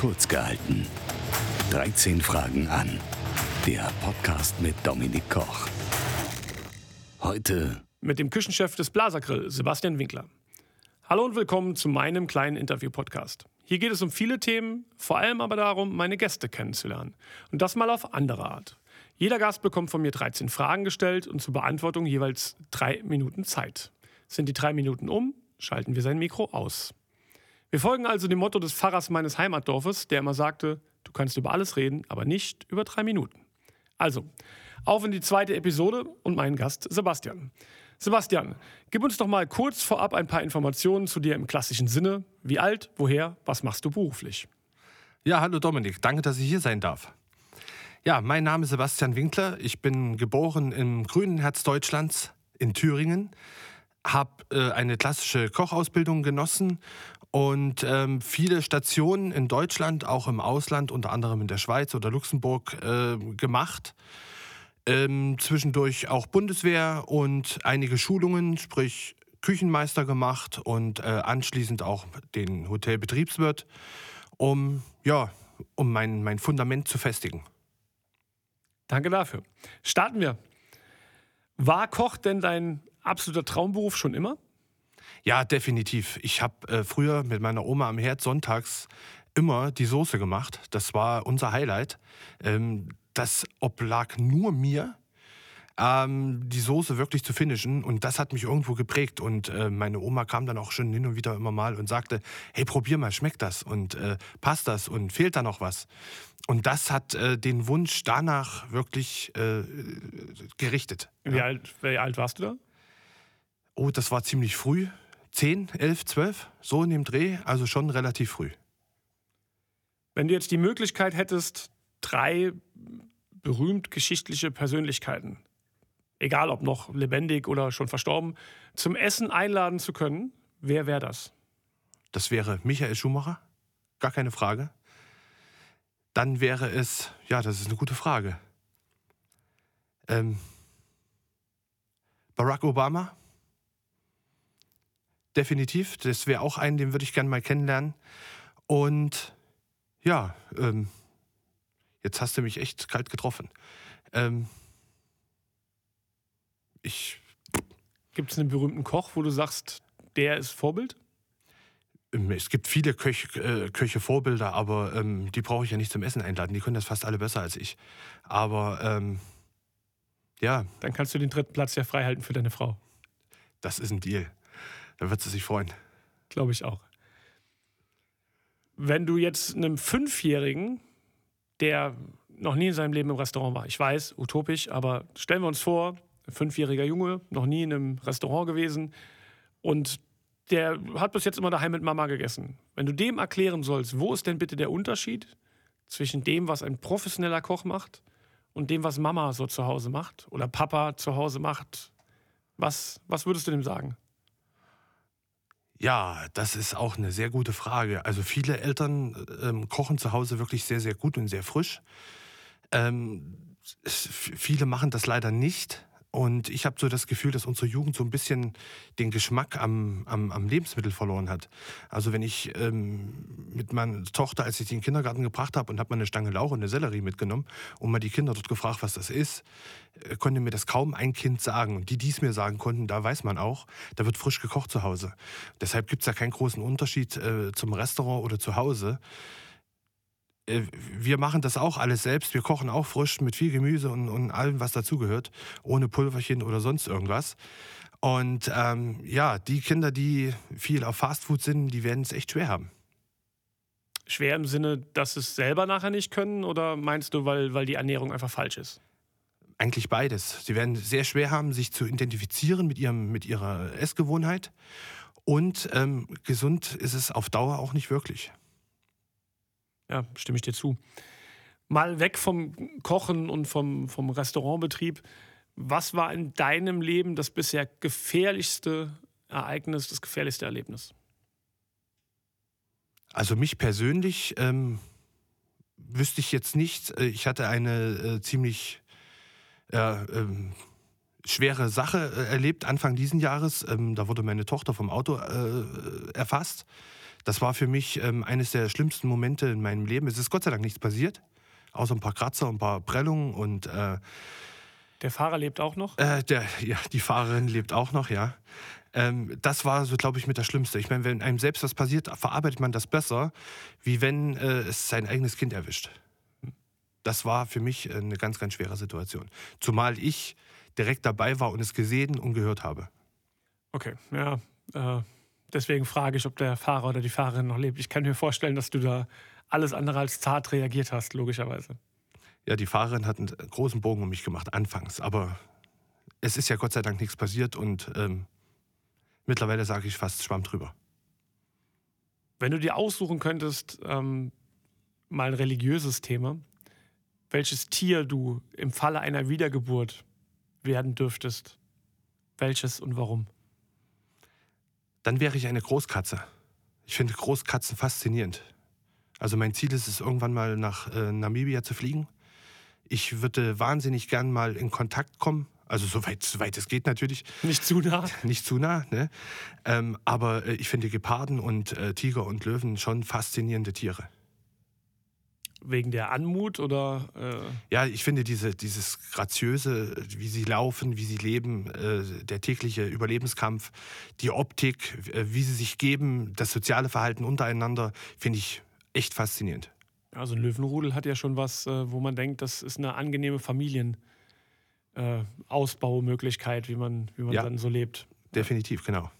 kurz gehalten. 13 Fragen an. Der Podcast mit Dominik Koch. Heute mit dem Küchenchef des Blasergrill, Sebastian Winkler. Hallo und willkommen zu meinem kleinen Interview-Podcast. Hier geht es um viele Themen, vor allem aber darum, meine Gäste kennenzulernen. Und das mal auf andere Art. Jeder Gast bekommt von mir 13 Fragen gestellt und zur Beantwortung jeweils drei Minuten Zeit. Sind die drei Minuten um, schalten wir sein Mikro aus. Wir folgen also dem Motto des Pfarrers meines Heimatdorfes, der immer sagte, du kannst über alles reden, aber nicht über drei Minuten. Also, auf in die zweite Episode und meinen Gast Sebastian. Sebastian, gib uns doch mal kurz vorab ein paar Informationen zu dir im klassischen Sinne. Wie alt, woher, was machst du beruflich? Ja, hallo Dominik, danke, dass ich hier sein darf. Ja, mein Name ist Sebastian Winkler. Ich bin geboren im grünen Herz Deutschlands in Thüringen, habe äh, eine klassische Kochausbildung genossen und ähm, viele Stationen in Deutschland, auch im Ausland, unter anderem in der Schweiz oder Luxemburg, äh, gemacht. Ähm, zwischendurch auch Bundeswehr und einige Schulungen, sprich Küchenmeister gemacht und äh, anschließend auch den Hotelbetriebswirt, um, ja, um mein, mein Fundament zu festigen. Danke dafür. Starten wir. War Koch denn dein absoluter Traumberuf schon immer? Ja, definitiv. Ich habe äh, früher mit meiner Oma am Herd sonntags immer die Soße gemacht. Das war unser Highlight. Ähm, das oblag nur mir, ähm, die Soße wirklich zu finishen. Und das hat mich irgendwo geprägt. Und äh, meine Oma kam dann auch schon hin und wieder immer mal und sagte, hey, probier mal, schmeckt das und äh, passt das und fehlt da noch was? Und das hat äh, den Wunsch danach wirklich äh, gerichtet. Wie, ja. alt, wie alt warst du da? Oh, das war ziemlich früh. 10, 11, 12, so in dem Dreh, also schon relativ früh. Wenn du jetzt die Möglichkeit hättest, drei berühmt geschichtliche Persönlichkeiten, egal ob noch lebendig oder schon verstorben, zum Essen einladen zu können, wer wäre das? Das wäre Michael Schumacher, gar keine Frage. Dann wäre es, ja, das ist eine gute Frage. Ähm, Barack Obama, definitiv. Das wäre auch einen, den würde ich gerne mal kennenlernen. Und ja, ähm, jetzt hast du mich echt kalt getroffen. Ähm, ich. Gibt es einen berühmten Koch, wo du sagst, der ist Vorbild? Ähm, es gibt viele Köch, äh, Köche Vorbilder, aber ähm, die brauche ich ja nicht zum Essen einladen. Die können das fast alle besser als ich. Aber ähm, ja. Dann kannst du den dritten Platz ja frei halten für deine Frau. Das ist ein Deal. Da wird sie sich freuen. Glaube ich auch. Wenn du jetzt einem Fünfjährigen, der noch nie in seinem Leben im Restaurant war, ich weiß, utopisch, aber stellen wir uns vor, ein fünfjähriger Junge, noch nie in einem Restaurant gewesen und der hat bis jetzt immer daheim mit Mama gegessen. Wenn du dem erklären sollst, wo ist denn bitte der Unterschied zwischen dem, was ein professioneller Koch macht und dem, was Mama so zu Hause macht oder Papa zu Hause macht, was, was würdest du dem sagen? Ja, das ist auch eine sehr gute Frage. Also viele Eltern ähm, kochen zu Hause wirklich sehr, sehr gut und sehr frisch. Ähm, viele machen das leider nicht. Und ich habe so das Gefühl, dass unsere Jugend so ein bisschen den Geschmack am, am, am Lebensmittel verloren hat. Also wenn ich ähm, mit meiner Tochter, als ich sie in den Kindergarten gebracht habe und habe mal eine Stange Lauch und eine Sellerie mitgenommen und mal die Kinder dort gefragt, was das ist, äh, konnte mir das kaum ein Kind sagen. Und die, die es mir sagen konnten, da weiß man auch, da wird frisch gekocht zu Hause. Deshalb gibt es da keinen großen Unterschied äh, zum Restaurant oder zu Hause. Äh, wir machen das auch alles selbst. Wir kochen auch frisch mit viel Gemüse und, und allem, was dazugehört, ohne Pulverchen oder sonst irgendwas. Und ähm, ja, die Kinder, die viel auf Fastfood sind, die werden es echt schwer haben. Schwer im Sinne, dass sie es selber nachher nicht können oder meinst du, weil, weil die Ernährung einfach falsch ist? Eigentlich beides. Sie werden sehr schwer haben, sich zu identifizieren mit, ihrem, mit ihrer Essgewohnheit. Und ähm, gesund ist es auf Dauer auch nicht wirklich. Ja, stimme ich dir zu. Mal weg vom Kochen und vom, vom Restaurantbetrieb. Was war in deinem Leben das bisher gefährlichste Ereignis, das gefährlichste Erlebnis? Also mich persönlich ähm, wüsste ich jetzt nicht. Äh, ich hatte eine äh, ziemlich äh, ähm, schwere Sache äh, erlebt Anfang diesen Jahres. Ähm, da wurde meine Tochter vom Auto äh, erfasst. Das war für mich ähm, eines der schlimmsten Momente in meinem Leben. Es ist Gott sei Dank nichts passiert, außer ein paar Kratzer, ein paar Prellungen und äh, der Fahrer lebt auch noch? Äh, der, ja, die Fahrerin lebt auch noch, ja. Ähm, das war so, glaube ich, mit das Schlimmste. Ich meine, wenn einem selbst was passiert, verarbeitet man das besser, wie wenn äh, es sein eigenes Kind erwischt. Das war für mich eine ganz, ganz schwere Situation. Zumal ich direkt dabei war und es gesehen und gehört habe. Okay, ja. Äh, deswegen frage ich, ob der Fahrer oder die Fahrerin noch lebt. Ich kann mir vorstellen, dass du da alles andere als zart reagiert hast, logischerweise. Ja, die Fahrerin hat einen großen Bogen um mich gemacht, anfangs. Aber es ist ja Gott sei Dank nichts passiert und ähm, mittlerweile sage ich fast Schwamm drüber. Wenn du dir aussuchen könntest, ähm, mal ein religiöses Thema, welches Tier du im Falle einer Wiedergeburt werden dürftest, welches und warum? Dann wäre ich eine Großkatze. Ich finde Großkatzen faszinierend. Also mein Ziel ist es, irgendwann mal nach äh, Namibia zu fliegen ich würde wahnsinnig gern mal in Kontakt kommen. Also soweit, soweit es geht natürlich. Nicht zu nah. Nicht zu nah, ne? Ähm, aber äh, ich finde Geparden und äh, Tiger und Löwen schon faszinierende Tiere. Wegen der Anmut oder? Äh ja, ich finde diese, dieses graziöse, wie sie laufen, wie sie leben, äh, der tägliche Überlebenskampf, die Optik, äh, wie sie sich geben, das soziale Verhalten untereinander, finde ich echt faszinierend. Also ein Löwenrudel hat ja schon was, äh, wo man denkt, das ist eine angenehme Familienausbaumöglichkeit, wie man, wie man ja, dann so lebt. Definitiv, genau.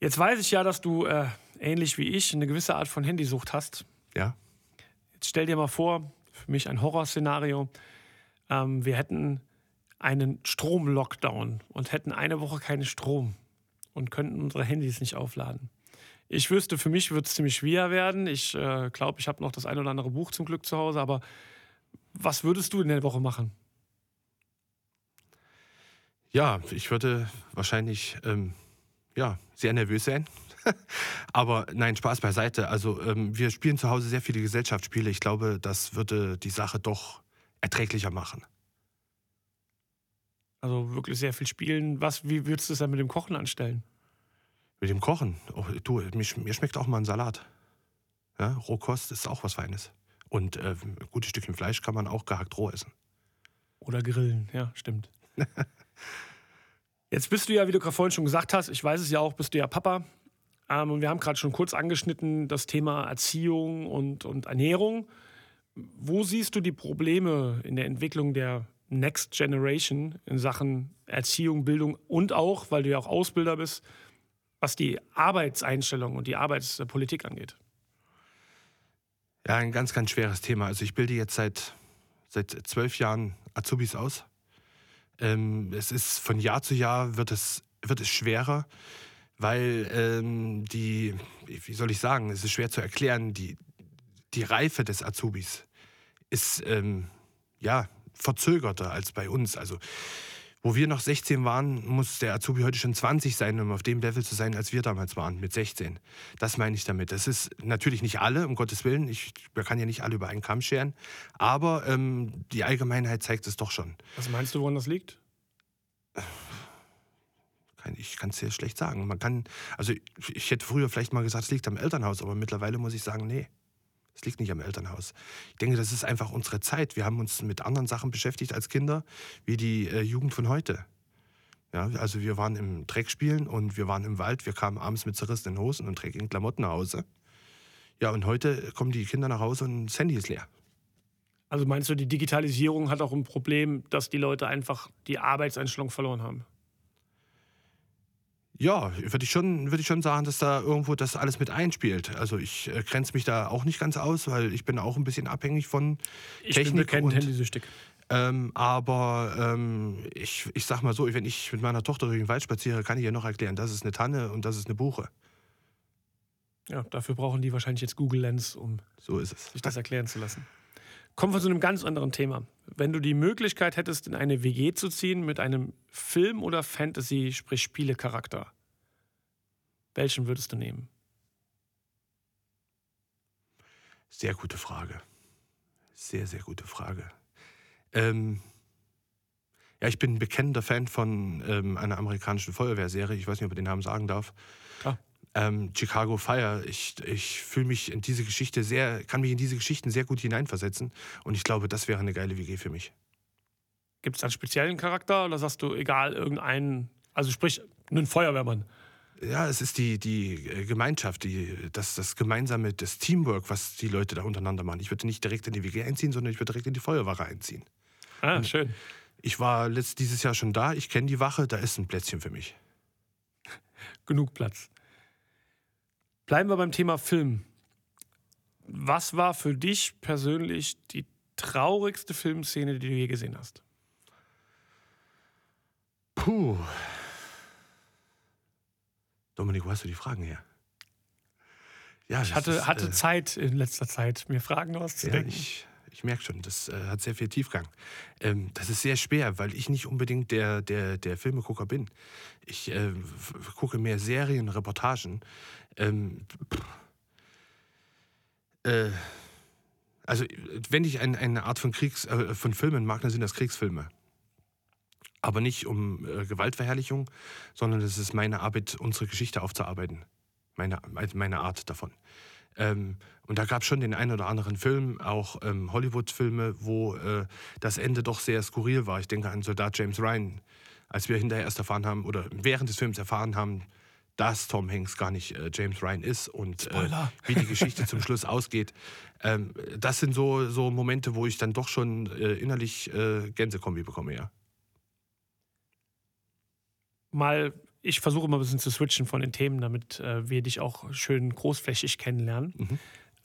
Jetzt weiß ich ja, dass du äh, ähnlich wie ich eine gewisse Art von Handysucht hast. Ja. Jetzt stell dir mal vor, für mich ein Horrorszenario. Ähm, wir hätten einen Stromlockdown und hätten eine Woche keinen Strom und könnten unsere Handys nicht aufladen. Ich wüsste, für mich wird es ziemlich schwer werden. Ich äh, glaube, ich habe noch das ein oder andere Buch zum Glück zu Hause, aber was würdest du in der Woche machen? Ja, ich würde wahrscheinlich ähm, ja, sehr nervös sein. Aber nein, Spaß beiseite. Also ähm, wir spielen zu Hause sehr viele Gesellschaftsspiele. Ich glaube, das würde die Sache doch erträglicher machen. Also wirklich sehr viel spielen. Was, wie würdest du es dann mit dem Kochen anstellen? Mit dem Kochen. Oh, du, mir, mir, schmeckt auch mal ein Salat. Ja, Rohkost ist auch was Feines. Und äh, ein gutes Stückchen Fleisch kann man auch gehackt roh essen. Oder grillen, ja, stimmt. Jetzt bist du ja, wie du gerade vorhin schon gesagt hast, ich weiß es ja auch, bist du ja Papa. Ähm, und wir haben gerade schon kurz angeschnitten das Thema Erziehung und, und Ernährung. Wo siehst du die Probleme in der Entwicklung der Next Generation in Sachen Erziehung, Bildung und auch, weil du ja auch Ausbilder bist, was die Arbeitseinstellung und die Arbeitspolitik angeht? Ja, ein ganz, ganz schweres Thema. Also ich bilde jetzt seit, seit zwölf Jahren Azubis aus. Ähm, es ist von Jahr zu Jahr wird es, wird es schwerer, weil ähm, die, wie soll ich sagen, es ist schwer zu erklären, die, die Reife des Azubis ist ähm, ja verzögerter als bei uns. Also wo wir noch 16 waren, muss der Azubi heute schon 20 sein, um auf dem Level zu sein, als wir damals waren, mit 16. Das meine ich damit. Das ist natürlich nicht alle, um Gottes Willen. Ich, man kann ja nicht alle über einen Kamm scheren. Aber ähm, die Allgemeinheit zeigt es doch schon. Was meinst du, woran das liegt? Ich kann es sehr schlecht sagen. Man kann, also ich hätte früher vielleicht mal gesagt, es liegt am Elternhaus, aber mittlerweile muss ich sagen, nee. Es liegt nicht am Elternhaus. Ich denke, das ist einfach unsere Zeit. Wir haben uns mit anderen Sachen beschäftigt als Kinder, wie die äh, Jugend von heute. Ja, also wir waren im Dreck spielen und wir waren im Wald. Wir kamen abends mit zerrissenen Hosen und dreckigen Klamotten nach Hause. Ja, und heute kommen die Kinder nach Hause und das Handy ist leer. Also meinst du, die Digitalisierung hat auch ein Problem, dass die Leute einfach die Arbeitseinstellung verloren haben? Ja, würde ich, schon, würd ich schon sagen, dass da irgendwo das alles mit einspielt. Also ich äh, grenze mich da auch nicht ganz aus, weil ich bin auch ein bisschen abhängig von ich Technik. Ich bin bekannt handysüchtig. Ähm, aber ähm, ich, ich sag mal so, wenn ich mit meiner Tochter durch den Wald spaziere, kann ich ihr noch erklären, das ist eine Tanne und das ist eine Buche. Ja, dafür brauchen die wahrscheinlich jetzt Google Lens, um so ist es. sich das erklären zu lassen. Kommen wir zu einem ganz anderen Thema. Wenn du die Möglichkeit hättest, in eine WG zu ziehen mit einem Film- oder Fantasy, sprich Spielecharakter, welchen würdest du nehmen? Sehr gute Frage. Sehr, sehr gute Frage. Ähm, ja, ich bin ein bekennender Fan von ähm, einer amerikanischen Feuerwehrserie. Ich weiß nicht, ob ich den Namen sagen darf. Klar. Ähm, Chicago Fire. Ich, ich fühle mich in diese Geschichte sehr, kann mich in diese Geschichten sehr gut hineinversetzen und ich glaube, das wäre eine geile WG für mich. Gibt es einen speziellen Charakter oder sagst du, egal, irgendeinen, also sprich, einen Feuerwehrmann? Ja, es ist die, die äh, Gemeinschaft, die, das, das gemeinsame, das Teamwork, was die Leute da untereinander machen. Ich würde nicht direkt in die WG einziehen, sondern ich würde direkt in die Feuerwache einziehen. Ah, schön. Ich war letzt, dieses Jahr schon da, ich kenne die Wache, da ist ein Plätzchen für mich. Genug Platz. Bleiben wir beim Thema Film. Was war für dich persönlich die traurigste Filmszene, die du je gesehen hast? Puh. Dominik, wo hast du die Fragen her? Ja, ich hatte, ist, hatte äh, Zeit in letzter Zeit, mir Fragen auszudenken. Ja, ich, ich merke schon, das äh, hat sehr viel Tiefgang. Ähm, das ist sehr schwer, weil ich nicht unbedingt der, der, der Filmegucker bin. Ich äh, gucke mehr Serien, Reportagen. Ähm, äh, also, wenn ich ein, eine Art von, Kriegs, äh, von Filmen mag, dann sind das Kriegsfilme. Aber nicht um äh, Gewaltverherrlichung, sondern es ist meine Arbeit, unsere Geschichte aufzuarbeiten. Meine, meine Art davon. Ähm, und da gab es schon den einen oder anderen Film, auch ähm, Hollywood-Filme, wo äh, das Ende doch sehr skurril war. Ich denke an Soldat James Ryan, als wir hinterher erst erfahren haben oder während des Films erfahren haben, dass Tom Hanks gar nicht äh, James Ryan ist und äh, wie die Geschichte zum Schluss ausgeht. Ähm, das sind so, so Momente, wo ich dann doch schon äh, innerlich äh, Gänsekombi bekomme, ja. Mal ich versuche immer ein bisschen zu switchen von den Themen, damit äh, wir dich auch schön großflächig kennenlernen. Mhm.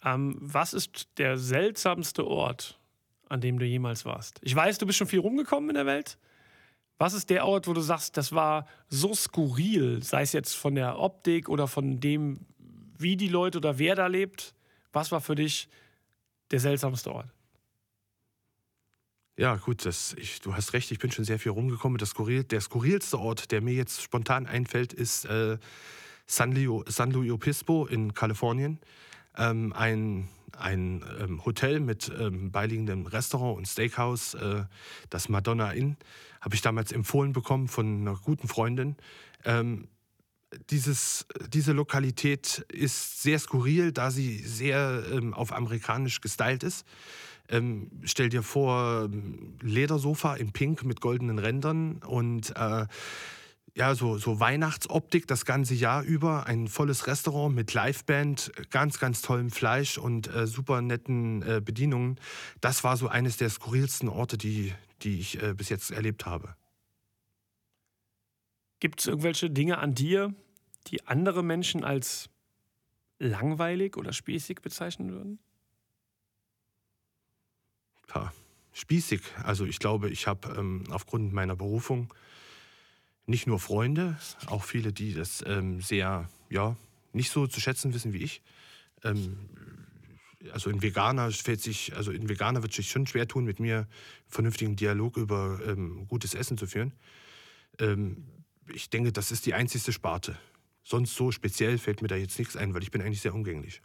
Ähm, was ist der seltsamste Ort, an dem du jemals warst? Ich weiß, du bist schon viel rumgekommen in der Welt. Was ist der Ort, wo du sagst, das war so skurril, sei es jetzt von der Optik oder von dem, wie die Leute oder wer da lebt? Was war für dich der seltsamste Ort? Ja, gut, das, ich, du hast recht, ich bin schon sehr viel rumgekommen. Das Skurril, der skurrilste Ort, der mir jetzt spontan einfällt, ist äh, San, Leo, San Luis Obispo in Kalifornien. Ähm, ein ein ähm, Hotel mit ähm, beiliegendem Restaurant und Steakhouse, äh, das Madonna Inn, habe ich damals empfohlen bekommen von einer guten Freundin. Ähm, dieses, diese Lokalität ist sehr skurril, da sie sehr ähm, auf amerikanisch gestylt ist. Ähm, stell dir vor, Ledersofa in Pink mit goldenen Rändern und äh, ja, so, so Weihnachtsoptik das ganze Jahr über. Ein volles Restaurant mit Liveband, ganz, ganz tollem Fleisch und äh, super netten äh, Bedienungen. Das war so eines der skurrilsten Orte, die, die ich äh, bis jetzt erlebt habe. Gibt es irgendwelche Dinge an dir, die andere Menschen als langweilig oder spießig bezeichnen würden? Ja, spießig. Also ich glaube, ich habe ähm, aufgrund meiner Berufung nicht nur Freunde, auch viele, die das ähm, sehr, ja, nicht so zu schätzen wissen wie ich. Ähm, also ein Veganer fällt sich, also ein Veganer wird sich schon schwer tun, mit mir vernünftigen Dialog über ähm, gutes Essen zu führen. Ähm, ich denke, das ist die einzigste Sparte. Sonst so speziell fällt mir da jetzt nichts ein, weil ich bin eigentlich sehr umgänglich.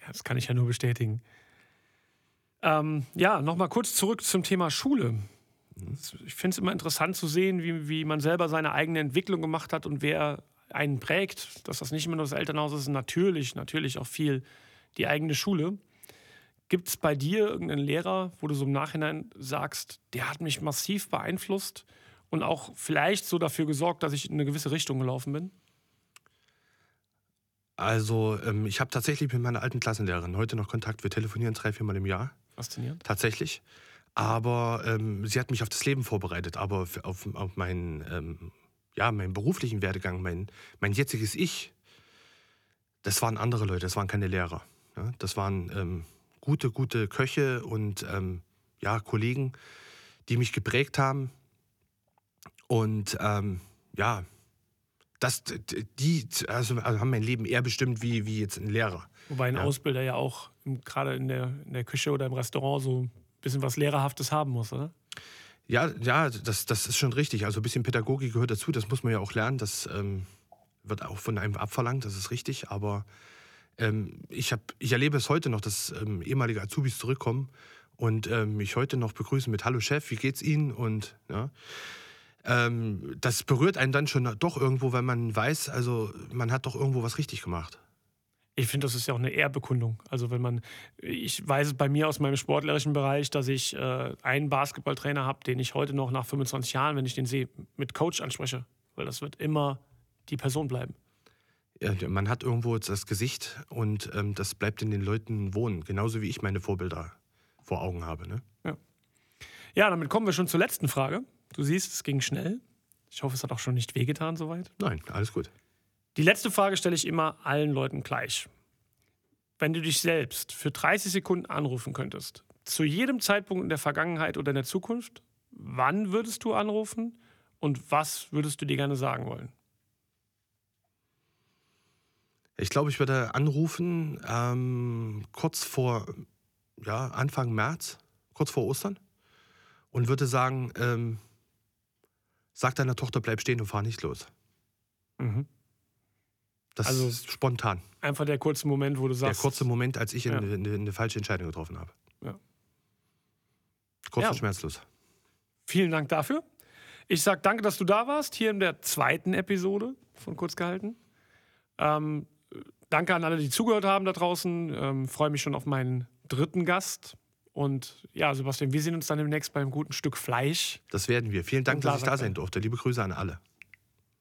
Ja, das kann ich ja nur bestätigen. Ähm, ja, nochmal kurz zurück zum Thema Schule. Ich finde es immer interessant zu sehen, wie, wie man selber seine eigene Entwicklung gemacht hat und wer einen prägt. Dass das nicht immer nur das Elternhaus ist, natürlich, natürlich auch viel die eigene Schule. Gibt es bei dir irgendeinen Lehrer, wo du so im Nachhinein sagst, der hat mich massiv beeinflusst und auch vielleicht so dafür gesorgt, dass ich in eine gewisse Richtung gelaufen bin? Also, ähm, ich habe tatsächlich mit meiner alten Klassenlehrerin heute noch Kontakt. Wir telefonieren drei, viermal im Jahr. Faszinierend. Tatsächlich. Aber ähm, sie hat mich auf das Leben vorbereitet, aber auf, auf meinen, ähm, ja, meinen beruflichen Werdegang, mein, mein jetziges Ich, das waren andere Leute, das waren keine Lehrer. Ja? Das waren ähm, gute, gute Köche und ähm, ja, Kollegen, die mich geprägt haben. Und ähm, ja, das, die also, also haben mein Leben eher bestimmt wie, wie jetzt ein Lehrer. Wobei ein ja. Ausbilder ja auch gerade in der, in der Küche oder im Restaurant so bisschen was Lehrerhaftes haben muss, oder? Ja, ja, das, das ist schon richtig. Also ein bisschen Pädagogik gehört dazu, das muss man ja auch lernen. Das ähm, wird auch von einem abverlangt, das ist richtig. Aber ähm, ich, hab, ich erlebe es heute noch, dass ähm, ehemalige Azubis zurückkommen und ähm, mich heute noch begrüßen mit Hallo Chef, wie geht's Ihnen? Und ja, ähm, das berührt einen dann schon doch irgendwo, weil man weiß, also man hat doch irgendwo was richtig gemacht. Ich finde, das ist ja auch eine Ehrbekundung. Also wenn man, ich weiß es bei mir aus meinem sportlerischen Bereich, dass ich äh, einen Basketballtrainer habe, den ich heute noch nach 25 Jahren, wenn ich den sehe, mit Coach anspreche. Weil das wird immer die Person bleiben. Ja, man hat irgendwo das Gesicht und ähm, das bleibt in den Leuten wohnen. Genauso wie ich meine Vorbilder vor Augen habe. Ne? Ja. ja, damit kommen wir schon zur letzten Frage. Du siehst, es ging schnell. Ich hoffe, es hat auch schon nicht wehgetan soweit. Nein, alles gut. Die letzte Frage stelle ich immer allen Leuten gleich. Wenn du dich selbst für 30 Sekunden anrufen könntest, zu jedem Zeitpunkt in der Vergangenheit oder in der Zukunft, wann würdest du anrufen und was würdest du dir gerne sagen wollen? Ich glaube, ich würde anrufen ähm, kurz vor ja, Anfang März, kurz vor Ostern, und würde sagen, ähm, sag deiner Tochter, bleib stehen und fahr nicht los. Mhm. Das Also- ist spontan. Einfach der kurze Moment, wo du Der sagst. kurze Moment, als ich Ja. eine, eine, eine falsche Entscheidung getroffen habe. Ja. Kurz Ja. und schmerzlos. Vielen Dank dafür. Ich sage danke, dass du da warst, hier in der zweiten Episode von Kurz gehalten. Ähm, danke an alle, die zugehört haben da draußen. Ähm, Freue mich schon auf meinen dritten Gast. Und ja, Sebastian, wir sehen uns dann demnächst beim guten Stück Fleisch. Das werden wir. Vielen Dank, dass ich da sein durfte. Liebe Grüße an alle.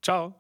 Ciao.